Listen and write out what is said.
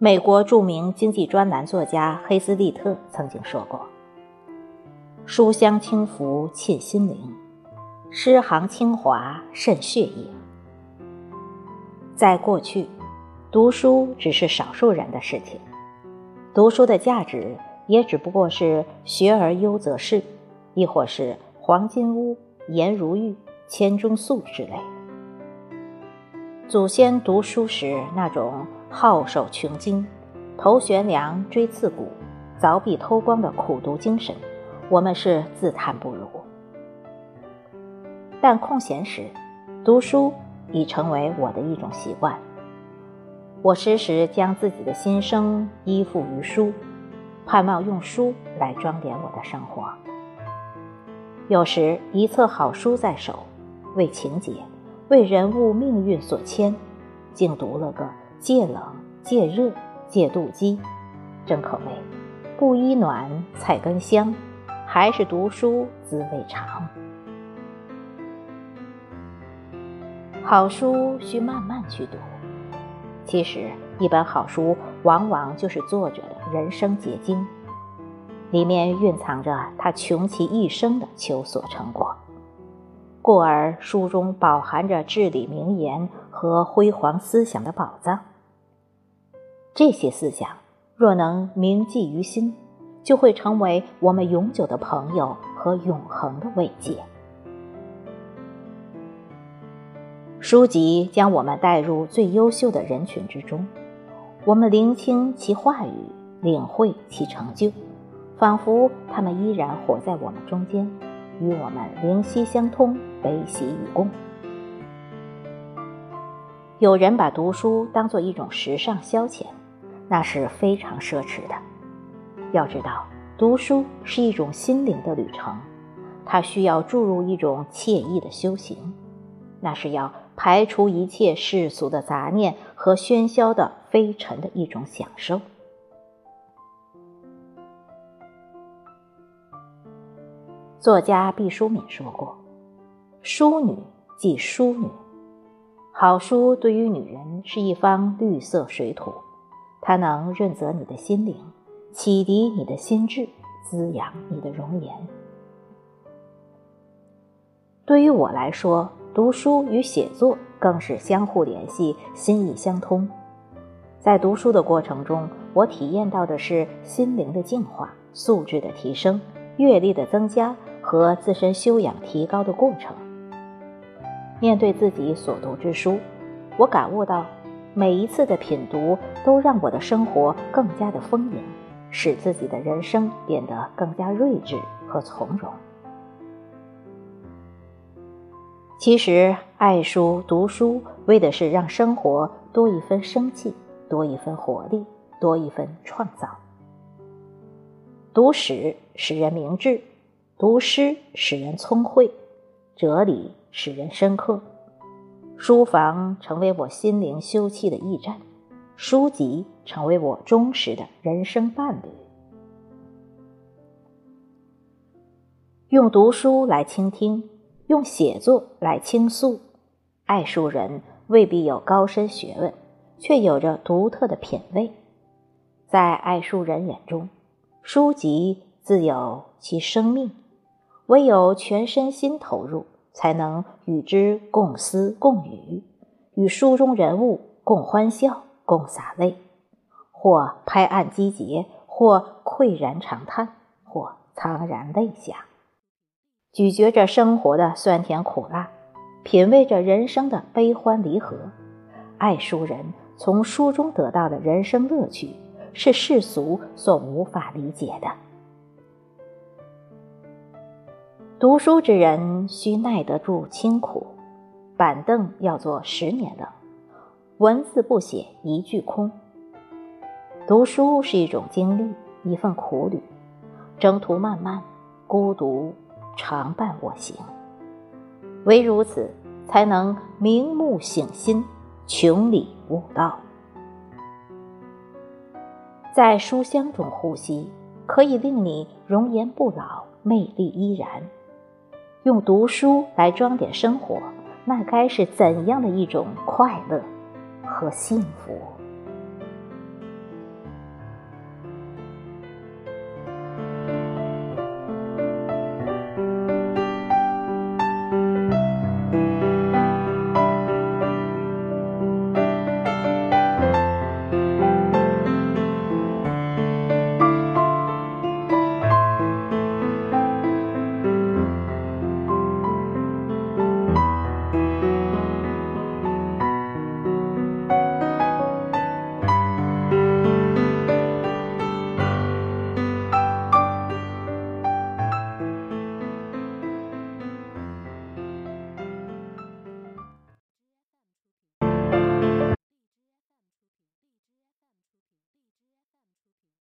美国著名经济专栏作家黑斯利特曾经说过：“书香轻浮沁心灵，诗行清华渗血液。”在过去，读书只是少数人的事情，读书的价值也只不过是“学而优则仕”，亦或是“黄金屋”“颜如玉”“千钟粟”之类。祖先读书时那种皓首穷经、头悬梁锥刺股、凿壁偷光的苦读精神，我们是自叹不如。但空闲时，读书已成为我的一种习惯。我时时将自己的心声依附于书，盼望用书来装点我的生活。有时一册好书在手，为情节。为人物命运所牵，竟读了个借冷借热借妒忌，真可谓布衣暖菜根香，还是读书滋味长。好书需慢慢去读，其实一本好书往往就是作者的人生结晶，里面蕴藏着他穷其一生的求索成果。故而，书中饱含着至理名言和辉煌思想的宝藏。这些思想若能铭记于心，就会成为我们永久的朋友和永恒的慰藉。书籍将我们带入最优秀的人群之中，我们聆听其话语，领会其成就，仿佛他们依然活在我们中间。与我们灵犀相通，悲喜与共。有人把读书当做一种时尚消遣，那是非常奢侈的。要知道，读书是一种心灵的旅程，它需要注入一种惬意的修行，那是要排除一切世俗的杂念和喧嚣的飞尘的一种享受。作家毕淑敏说过：“淑女即淑女，好书对于女人是一方绿色水土，它能润泽你的心灵，启迪你的心智，滋养你的容颜。对于我来说，读书与写作更是相互联系，心意相通。在读书的过程中，我体验到的是心灵的净化、素质的提升、阅历的增加。”和自身修养提高的过程。面对自己所读之书，我感悟到，每一次的品读都让我的生活更加的丰盈，使自己的人生变得更加睿智和从容。其实，爱书读书，为的是让生活多一分生气，多一分活力，多一分创造。读史使人明智。读诗使人聪慧，哲理使人深刻。书房成为我心灵休憩的驿站，书籍成为我忠实的人生伴侣。用读书来倾听，用写作来倾诉。爱书人未必有高深学问，却有着独特的品味。在爱书人眼中，书籍自有其生命。唯有全身心投入，才能与之共思共语，与书中人物共欢笑、共洒泪，或拍案击节，或喟然长叹，或苍然泪下，咀嚼着生活的酸甜苦辣，品味着人生的悲欢离合。爱书人从书中得到的人生乐趣，是世俗所无法理解的。读书之人需耐得住清苦，板凳要坐十年的，文字不写一句空。读书是一种经历，一份苦旅，征途漫漫，孤独常伴我行。唯如此，才能明目醒心，穷理悟道。在书香中呼吸，可以令你容颜不老，魅力依然。用读书来装点生活，那该是怎样的一种快乐和幸福？